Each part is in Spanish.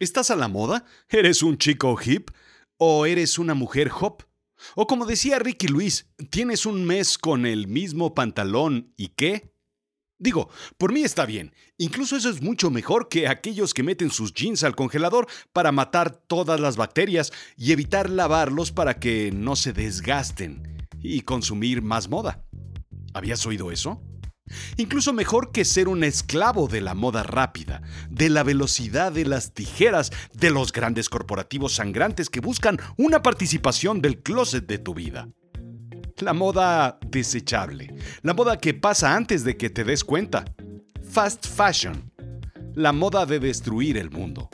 ¿Estás a la moda? ¿Eres un chico hip? ¿O eres una mujer hop? O como decía Ricky Luis, ¿tienes un mes con el mismo pantalón y qué? Digo, por mí está bien. Incluso eso es mucho mejor que aquellos que meten sus jeans al congelador para matar todas las bacterias y evitar lavarlos para que no se desgasten y consumir más moda. ¿Habías oído eso? Incluso mejor que ser un esclavo de la moda rápida, de la velocidad de las tijeras, de los grandes corporativos sangrantes que buscan una participación del closet de tu vida. La moda desechable, la moda que pasa antes de que te des cuenta. Fast fashion, la moda de destruir el mundo.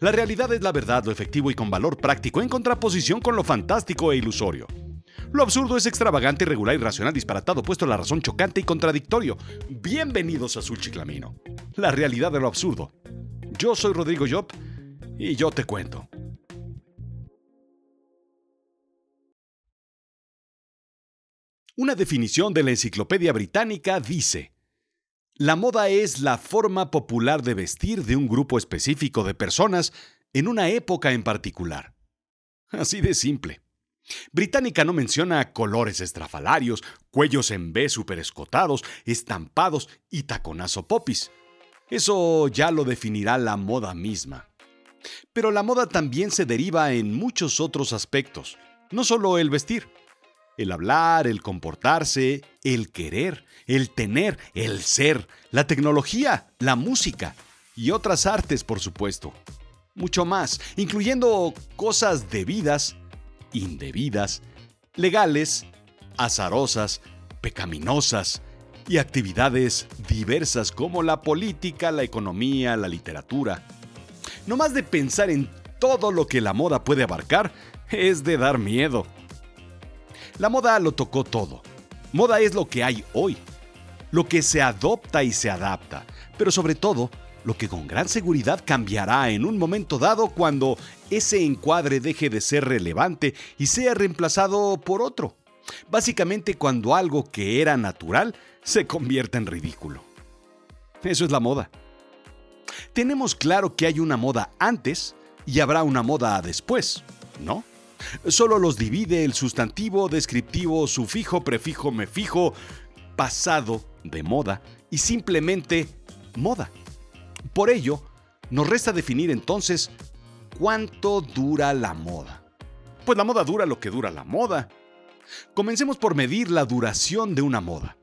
La realidad es la verdad, lo efectivo y con valor práctico en contraposición con lo fantástico e ilusorio. Lo absurdo es extravagante, irregular, irracional, disparatado, puesto la razón chocante y contradictorio. Bienvenidos a Chiclamino. La realidad de lo absurdo. Yo soy Rodrigo Job y yo te cuento. Una definición de la Enciclopedia Británica dice, la moda es la forma popular de vestir de un grupo específico de personas en una época en particular. Así de simple. Británica no menciona colores estrafalarios, cuellos en B superescotados, estampados y taconazo popis. Eso ya lo definirá la moda misma. Pero la moda también se deriva en muchos otros aspectos, no solo el vestir. El hablar, el comportarse, el querer, el tener, el ser, la tecnología, la música y otras artes, por supuesto. Mucho más, incluyendo cosas debidas indebidas, legales, azarosas, pecaminosas y actividades diversas como la política, la economía, la literatura. No más de pensar en todo lo que la moda puede abarcar es de dar miedo. La moda lo tocó todo. Moda es lo que hay hoy, lo que se adopta y se adapta, pero sobre todo lo que con gran seguridad cambiará en un momento dado cuando ese encuadre deje de ser relevante y sea reemplazado por otro. Básicamente cuando algo que era natural se convierta en ridículo. Eso es la moda. Tenemos claro que hay una moda antes y habrá una moda después, ¿no? Solo los divide el sustantivo, descriptivo, sufijo, prefijo, mefijo, pasado de moda y simplemente moda. Por ello, nos resta definir entonces cuánto dura la moda. Pues la moda dura lo que dura la moda. Comencemos por medir la duración de una moda.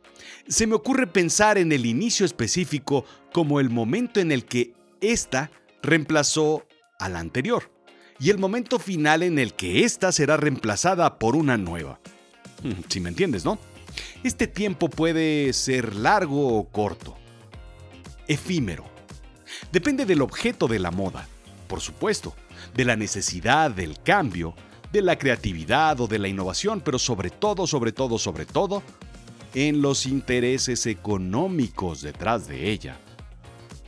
Se me ocurre pensar en el inicio específico como el momento en el que ésta reemplazó a la anterior y el momento final en el que ésta será reemplazada por una nueva. Si me entiendes, ¿no? Este tiempo puede ser largo o corto. Efímero Depende del objeto de la moda, por supuesto, de la necesidad del cambio, de la creatividad o de la innovación, pero sobre todo, sobre todo, sobre todo, en los intereses económicos detrás de ella.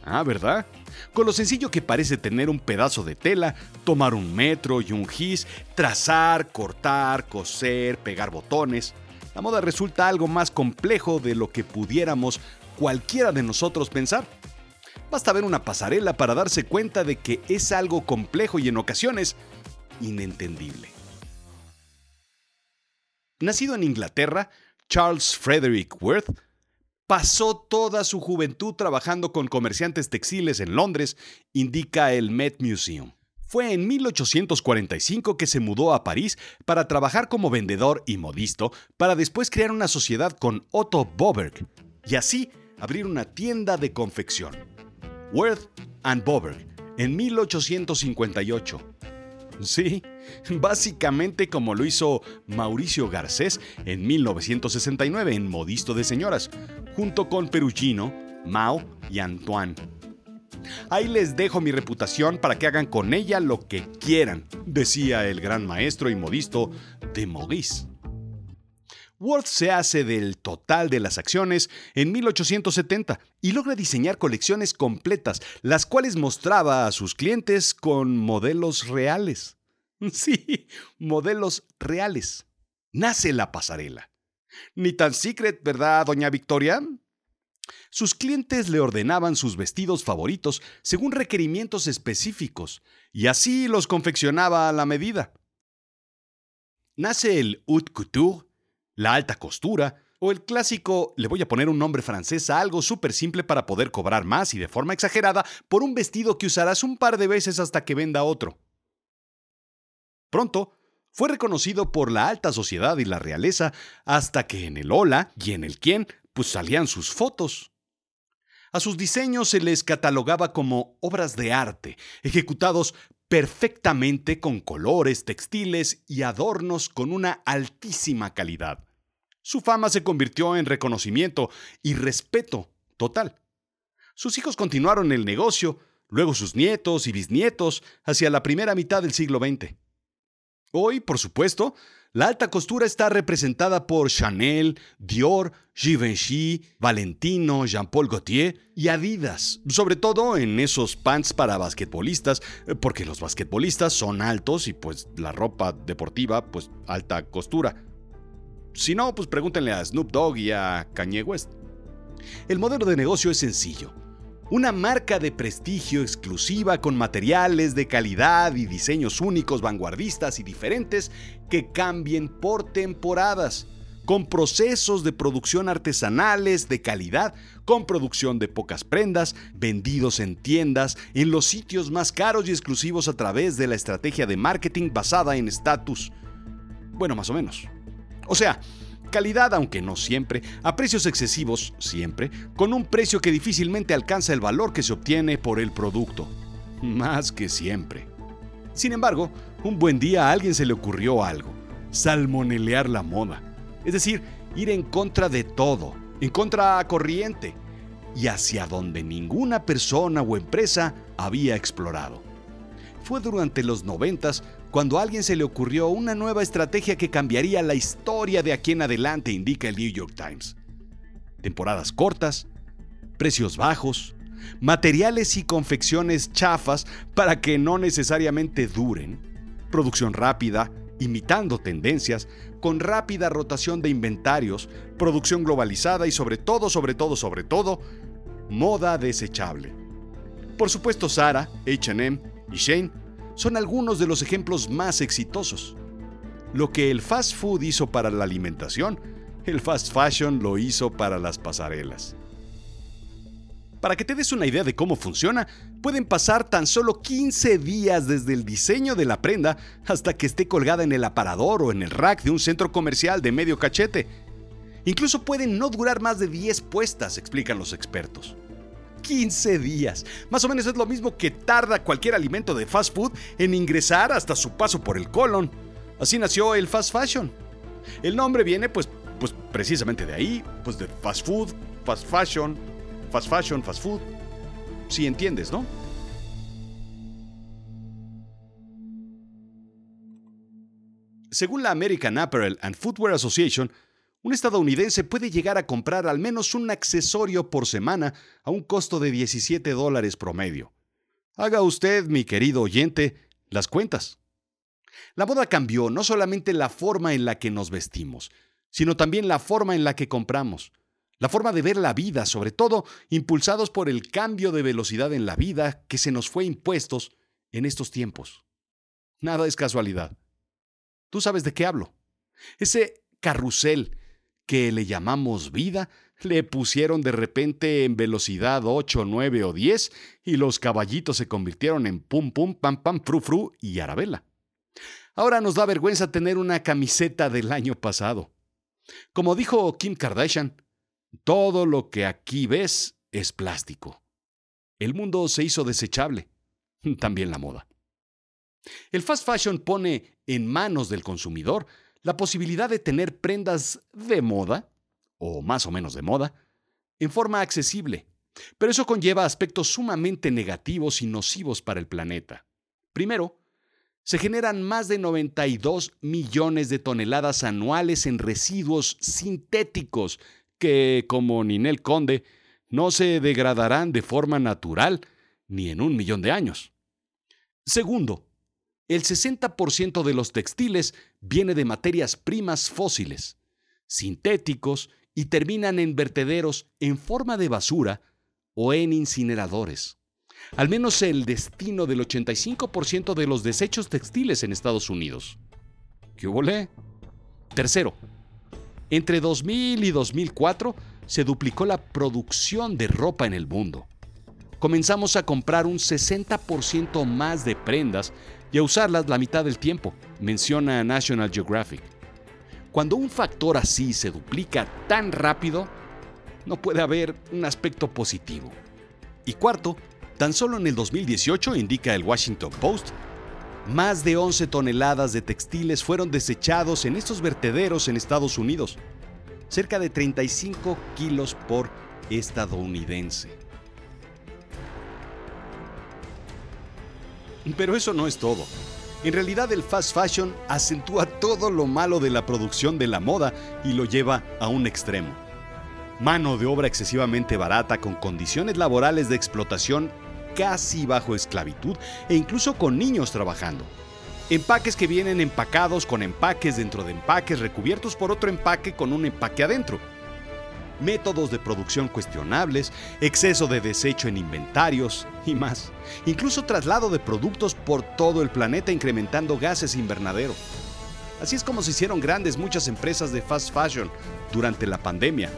Ah, ¿verdad? Con lo sencillo que parece tener un pedazo de tela, tomar un metro y un gis, trazar, cortar, coser, pegar botones, la moda resulta algo más complejo de lo que pudiéramos cualquiera de nosotros pensar. Basta ver una pasarela para darse cuenta de que es algo complejo y en ocasiones inentendible. Nacido en Inglaterra, Charles Frederick Worth pasó toda su juventud trabajando con comerciantes textiles en Londres, indica el Met Museum. Fue en 1845 que se mudó a París para trabajar como vendedor y modisto, para después crear una sociedad con Otto Boberg y así abrir una tienda de confección. Worth and Boberg en 1858. Sí, básicamente como lo hizo Mauricio Garcés en 1969 en Modisto de Señoras, junto con Perugino, Mao y Antoine. Ahí les dejo mi reputación para que hagan con ella lo que quieran, decía el gran maestro y modisto de Maurice. Worth se hace del total de las acciones en 1870 y logra diseñar colecciones completas, las cuales mostraba a sus clientes con modelos reales. Sí, modelos reales. Nace la pasarela. Ni tan secret, ¿verdad, doña Victoria? Sus clientes le ordenaban sus vestidos favoritos según requerimientos específicos, y así los confeccionaba a la medida. Nace el haute couture, la alta costura, o el clásico, le voy a poner un nombre francés a algo súper simple para poder cobrar más y de forma exagerada por un vestido que usarás un par de veces hasta que venda otro. Pronto, fue reconocido por la alta sociedad y la realeza hasta que en el hola y en el quién pues salían sus fotos. A sus diseños se les catalogaba como obras de arte, ejecutados perfectamente con colores, textiles y adornos con una altísima calidad. Su fama se convirtió en reconocimiento y respeto total. Sus hijos continuaron el negocio, luego sus nietos y bisnietos, hacia la primera mitad del siglo XX. Hoy, por supuesto, la alta costura está representada por Chanel, Dior, Givenchy, Valentino, Jean-Paul Gaultier y Adidas, sobre todo en esos pants para basquetbolistas, porque los basquetbolistas son altos y pues la ropa deportiva, pues alta costura. Si no, pues pregúntenle a Snoop Dogg y a Kanye West. El modelo de negocio es sencillo una marca de prestigio exclusiva con materiales de calidad y diseños únicos, vanguardistas y diferentes que cambien por temporadas, con procesos de producción artesanales de calidad, con producción de pocas prendas, vendidos en tiendas, en los sitios más caros y exclusivos a través de la estrategia de marketing basada en estatus. Bueno, más o menos. O sea, calidad, aunque no siempre, a precios excesivos, siempre, con un precio que difícilmente alcanza el valor que se obtiene por el producto. Más que siempre. Sin embargo, un buen día a alguien se le ocurrió algo, salmonelear la moda. Es decir, ir en contra de todo, en contra a corriente, y hacia donde ninguna persona o empresa había explorado. Fue durante los noventas cuando a alguien se le ocurrió una nueva estrategia que cambiaría la historia de aquí en adelante, indica el New York Times. Temporadas cortas, precios bajos, materiales y confecciones chafas para que no necesariamente duren, producción rápida, imitando tendencias, con rápida rotación de inventarios, producción globalizada y sobre todo, sobre todo, sobre todo, moda desechable. Por supuesto, Sara, HM y Shane son algunos de los ejemplos más exitosos. Lo que el fast food hizo para la alimentación, el fast fashion lo hizo para las pasarelas. Para que te des una idea de cómo funciona, pueden pasar tan solo 15 días desde el diseño de la prenda hasta que esté colgada en el aparador o en el rack de un centro comercial de medio cachete. Incluso pueden no durar más de 10 puestas, explican los expertos. 15 días. Más o menos es lo mismo que tarda cualquier alimento de fast food en ingresar hasta su paso por el colon. Así nació el fast fashion. El nombre viene pues, pues precisamente de ahí, pues de fast food, fast fashion, fast fashion, fast food. Si entiendes, ¿no? Según la American Apparel and Footwear Association, un estadounidense puede llegar a comprar al menos un accesorio por semana a un costo de 17 dólares promedio. Haga usted, mi querido oyente, las cuentas. La moda cambió no solamente la forma en la que nos vestimos, sino también la forma en la que compramos, la forma de ver la vida, sobre todo impulsados por el cambio de velocidad en la vida que se nos fue impuestos en estos tiempos. Nada es casualidad. Tú sabes de qué hablo. Ese carrusel que le llamamos vida, le pusieron de repente en velocidad 8, 9 o 10 y los caballitos se convirtieron en pum pum, pam pam, fru fru y arabela. Ahora nos da vergüenza tener una camiseta del año pasado. Como dijo Kim Kardashian, todo lo que aquí ves es plástico. El mundo se hizo desechable, también la moda. El fast fashion pone en manos del consumidor la posibilidad de tener prendas de moda, o más o menos de moda, en forma accesible. Pero eso conlleva aspectos sumamente negativos y nocivos para el planeta. Primero, se generan más de 92 millones de toneladas anuales en residuos sintéticos que, como Ninel Conde, no se degradarán de forma natural ni en un millón de años. Segundo, el 60% de los textiles viene de materias primas fósiles, sintéticos y terminan en vertederos en forma de basura o en incineradores. Al menos el destino del 85% de los desechos textiles en Estados Unidos. ¿Qué volé? Tercero, entre 2000 y 2004 se duplicó la producción de ropa en el mundo. Comenzamos a comprar un 60% más de prendas y a usarlas la mitad del tiempo, menciona National Geographic. Cuando un factor así se duplica tan rápido, no puede haber un aspecto positivo. Y cuarto, tan solo en el 2018, indica el Washington Post, más de 11 toneladas de textiles fueron desechados en estos vertederos en Estados Unidos, cerca de 35 kilos por estadounidense. Pero eso no es todo. En realidad el fast fashion acentúa todo lo malo de la producción de la moda y lo lleva a un extremo. Mano de obra excesivamente barata con condiciones laborales de explotación casi bajo esclavitud e incluso con niños trabajando. Empaques que vienen empacados con empaques dentro de empaques recubiertos por otro empaque con un empaque adentro. Métodos de producción cuestionables, exceso de desecho en inventarios y más. Incluso traslado de productos por todo el planeta incrementando gases invernadero. Así es como se hicieron grandes muchas empresas de fast fashion durante la pandemia,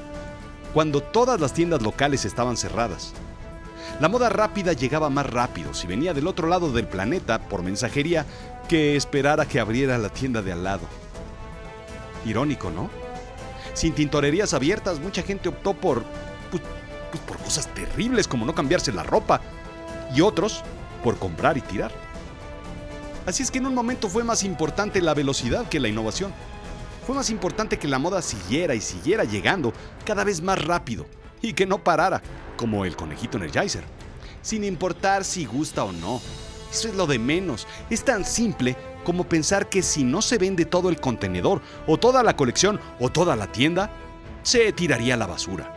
cuando todas las tiendas locales estaban cerradas. La moda rápida llegaba más rápido si venía del otro lado del planeta por mensajería que esperar a que abriera la tienda de al lado. Irónico, ¿no? Sin tintorerías abiertas, mucha gente optó por, pues, pues, por cosas terribles como no cambiarse la ropa y otros por comprar y tirar. Así es que en un momento fue más importante la velocidad que la innovación. Fue más importante que la moda siguiera y siguiera llegando cada vez más rápido y que no parara como el conejito Energizer, sin importar si gusta o no. Eso es lo de menos. Es tan simple como pensar que si no se vende todo el contenedor, o toda la colección, o toda la tienda, se tiraría a la basura.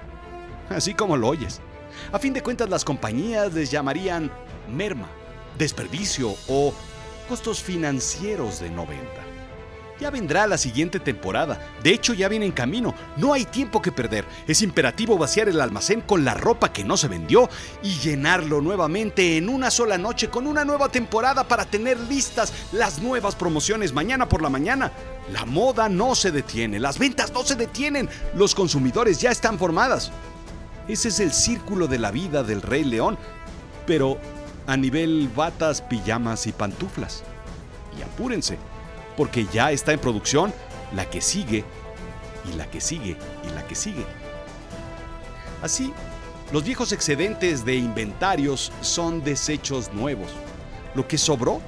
Así como lo oyes. A fin de cuentas, las compañías les llamarían merma, desperdicio o costos financieros de no venta. Ya vendrá la siguiente temporada. De hecho, ya viene en camino. No hay tiempo que perder. Es imperativo vaciar el almacén con la ropa que no se vendió y llenarlo nuevamente en una sola noche con una nueva temporada para tener listas las nuevas promociones mañana por la mañana. La moda no se detiene, las ventas no se detienen, los consumidores ya están formadas. Ese es el círculo de la vida del Rey León, pero a nivel batas, pijamas y pantuflas. Y apúrense porque ya está en producción la que sigue y la que sigue y la que sigue. Así, los viejos excedentes de inventarios son desechos nuevos. Lo que sobró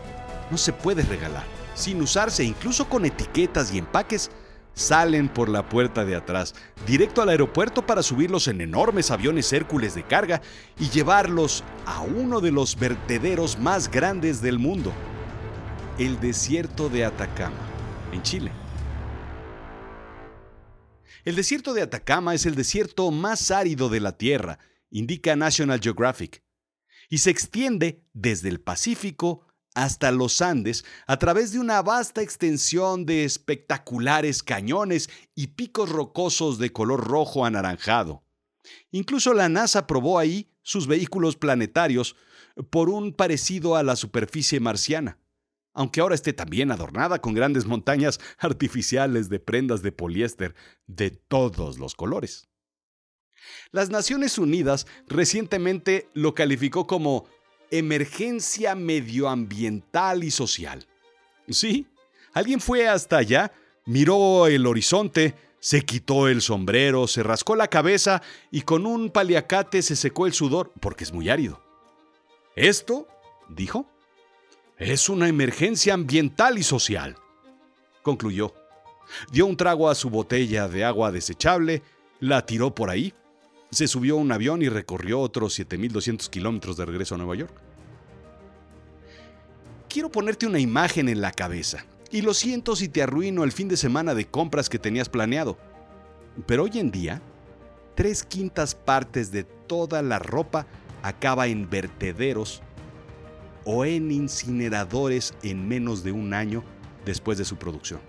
no se puede regalar. Sin usarse, incluso con etiquetas y empaques, salen por la puerta de atrás, directo al aeropuerto para subirlos en enormes aviones Hércules de carga y llevarlos a uno de los vertederos más grandes del mundo, el desierto de Atacama, en Chile. El desierto de Atacama es el desierto más árido de la Tierra, indica National Geographic, y se extiende desde el Pacífico hasta los Andes a través de una vasta extensión de espectaculares cañones y picos rocosos de color rojo anaranjado. Incluso la NASA probó ahí sus vehículos planetarios por un parecido a la superficie marciana aunque ahora esté también adornada con grandes montañas artificiales de prendas de poliéster de todos los colores. Las Naciones Unidas recientemente lo calificó como emergencia medioambiental y social. Sí, alguien fue hasta allá, miró el horizonte, se quitó el sombrero, se rascó la cabeza y con un paliacate se secó el sudor porque es muy árido. Esto, dijo, es una emergencia ambiental y social, concluyó. Dio un trago a su botella de agua desechable, la tiró por ahí, se subió a un avión y recorrió otros 7.200 kilómetros de regreso a Nueva York. Quiero ponerte una imagen en la cabeza, y lo siento si te arruino el fin de semana de compras que tenías planeado. Pero hoy en día, tres quintas partes de toda la ropa acaba en vertederos o en incineradores en menos de un año después de su producción.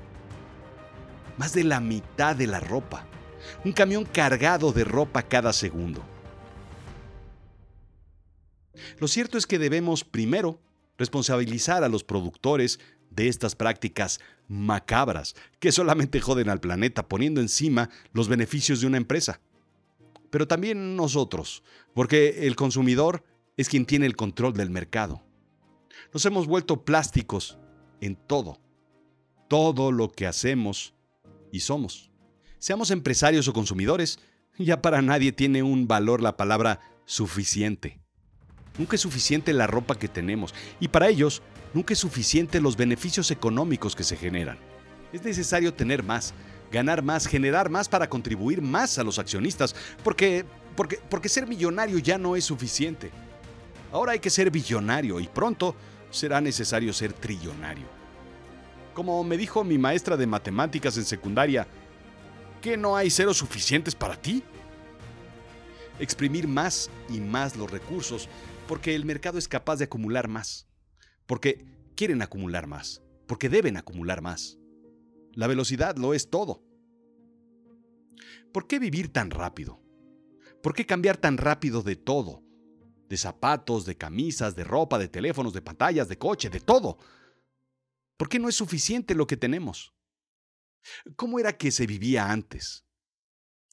Más de la mitad de la ropa, un camión cargado de ropa cada segundo. Lo cierto es que debemos primero responsabilizar a los productores de estas prácticas macabras que solamente joden al planeta poniendo encima los beneficios de una empresa. Pero también nosotros, porque el consumidor es quien tiene el control del mercado. Nos hemos vuelto plásticos en todo, todo lo que hacemos y somos. Seamos empresarios o consumidores, ya para nadie tiene un valor la palabra suficiente. Nunca es suficiente la ropa que tenemos y para ellos nunca es suficiente los beneficios económicos que se generan. Es necesario tener más, ganar más, generar más para contribuir más a los accionistas, porque, porque, porque ser millonario ya no es suficiente. Ahora hay que ser billonario y pronto será necesario ser trillonario. Como me dijo mi maestra de matemáticas en secundaria, ¿que no hay ceros suficientes para ti? Exprimir más y más los recursos porque el mercado es capaz de acumular más, porque quieren acumular más, porque deben acumular más. La velocidad lo es todo. ¿Por qué vivir tan rápido? ¿Por qué cambiar tan rápido de todo? De zapatos, de camisas, de ropa, de teléfonos, de pantallas, de coche, de todo. ¿Por qué no es suficiente lo que tenemos? ¿Cómo era que se vivía antes?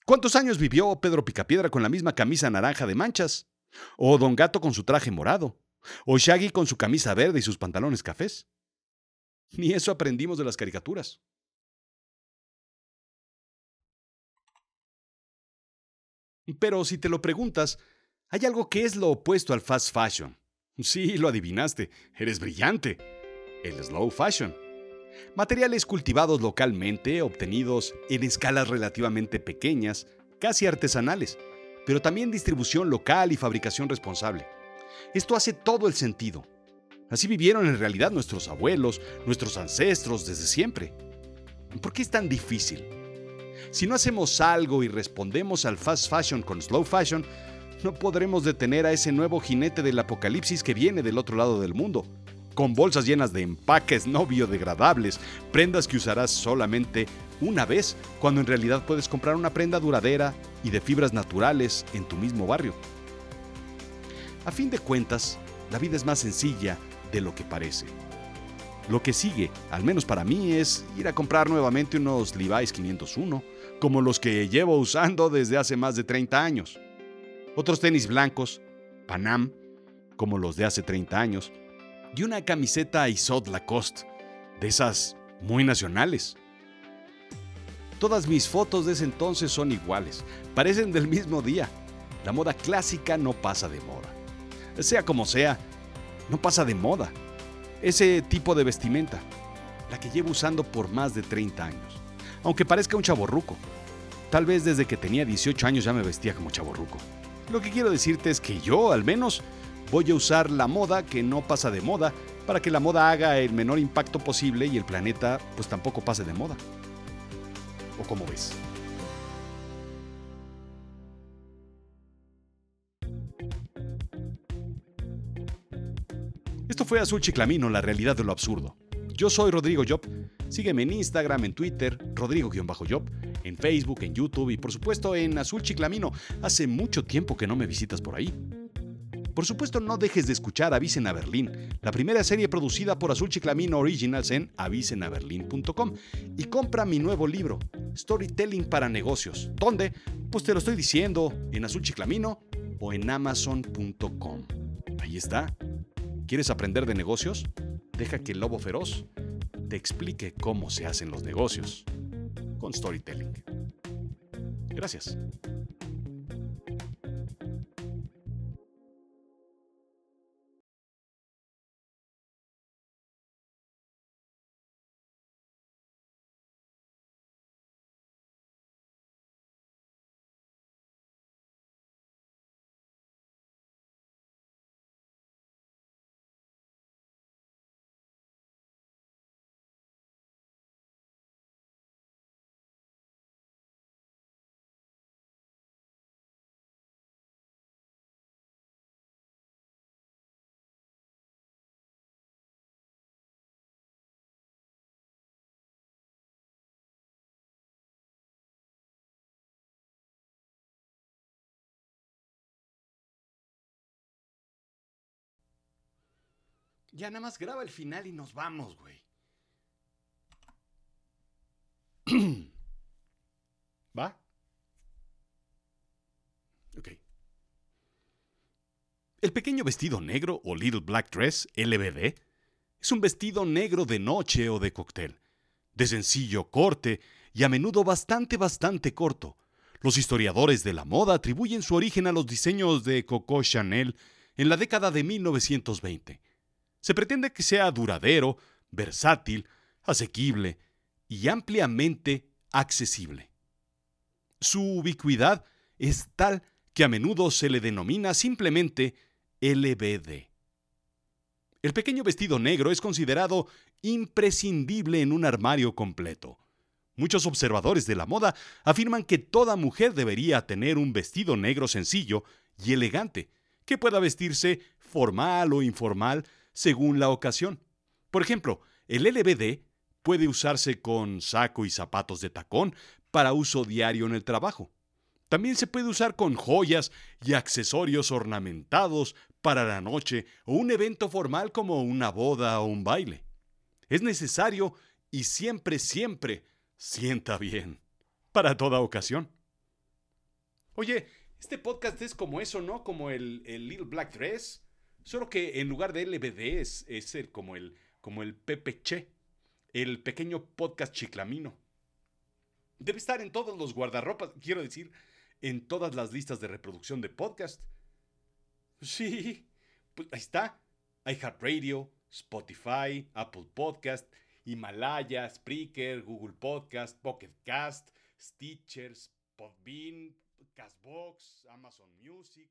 ¿Cuántos años vivió Pedro Picapiedra con la misma camisa naranja de manchas? O Don Gato con su traje morado. O Shaggy con su camisa verde y sus pantalones cafés. Ni eso aprendimos de las caricaturas. Pero si te lo preguntas, hay algo que es lo opuesto al fast fashion. Sí, lo adivinaste, eres brillante. El slow fashion. Materiales cultivados localmente, obtenidos en escalas relativamente pequeñas, casi artesanales, pero también distribución local y fabricación responsable. Esto hace todo el sentido. Así vivieron en realidad nuestros abuelos, nuestros ancestros desde siempre. ¿Por qué es tan difícil? Si no hacemos algo y respondemos al fast fashion con slow fashion, no podremos detener a ese nuevo jinete del apocalipsis que viene del otro lado del mundo, con bolsas llenas de empaques no biodegradables, prendas que usarás solamente una vez, cuando en realidad puedes comprar una prenda duradera y de fibras naturales en tu mismo barrio. A fin de cuentas, la vida es más sencilla de lo que parece. Lo que sigue, al menos para mí, es ir a comprar nuevamente unos Levi's 501, como los que llevo usando desde hace más de 30 años. Otros tenis blancos, Panam, como los de hace 30 años, y una camiseta Isot Lacoste, de esas muy nacionales. Todas mis fotos de ese entonces son iguales, parecen del mismo día. La moda clásica no pasa de moda. Sea como sea, no pasa de moda. Ese tipo de vestimenta, la que llevo usando por más de 30 años. Aunque parezca un chaborruco. Tal vez desde que tenía 18 años ya me vestía como chaborruco. Lo que quiero decirte es que yo, al menos, voy a usar la moda que no pasa de moda para que la moda haga el menor impacto posible y el planeta pues tampoco pase de moda. ¿O cómo ves? Esto fue Azul Chiclamino, la realidad de lo absurdo. Yo soy Rodrigo Job. Sígueme en Instagram, en Twitter, Rodrigo-Job, en Facebook, en YouTube y por supuesto en Azul Chiclamino. Hace mucho tiempo que no me visitas por ahí. Por supuesto, no dejes de escuchar Avisen a Berlín, la primera serie producida por Azul Chiclamino Originals en avisenaberlin.com. Y compra mi nuevo libro, Storytelling para Negocios. ¿Dónde? Pues te lo estoy diciendo, en Azul Chiclamino o en amazon.com. Ahí está. ¿Quieres aprender de negocios? Deja que el lobo feroz te explique cómo se hacen los negocios con storytelling. Gracias. Ya nada más graba el final y nos vamos, güey. ¿Va? Ok. El pequeño vestido negro o Little Black Dress, LBD, es un vestido negro de noche o de cóctel, de sencillo corte y a menudo bastante, bastante corto. Los historiadores de la moda atribuyen su origen a los diseños de Coco Chanel en la década de 1920. Se pretende que sea duradero, versátil, asequible y ampliamente accesible. Su ubicuidad es tal que a menudo se le denomina simplemente LBD. El pequeño vestido negro es considerado imprescindible en un armario completo. Muchos observadores de la moda afirman que toda mujer debería tener un vestido negro sencillo y elegante, que pueda vestirse formal o informal según la ocasión. Por ejemplo, el LBD puede usarse con saco y zapatos de tacón para uso diario en el trabajo. También se puede usar con joyas y accesorios ornamentados para la noche o un evento formal como una boda o un baile. Es necesario y siempre, siempre sienta bien. Para toda ocasión. Oye, este podcast es como eso, ¿no? Como el, Little Black Dress. Solo que en lugar de LBD es, el, como el, como el Che, el pequeño podcast chiclamino. Debe estar en todos los guardarropas, quiero decir, en todas las listas de reproducción de podcast. Sí, pues ahí está. iHeartRadio, Spotify, Apple Podcast, Himalaya, Spreaker, Google Podcast, Pocket Cast, Stitchers, Podbean, Castbox, Amazon Music.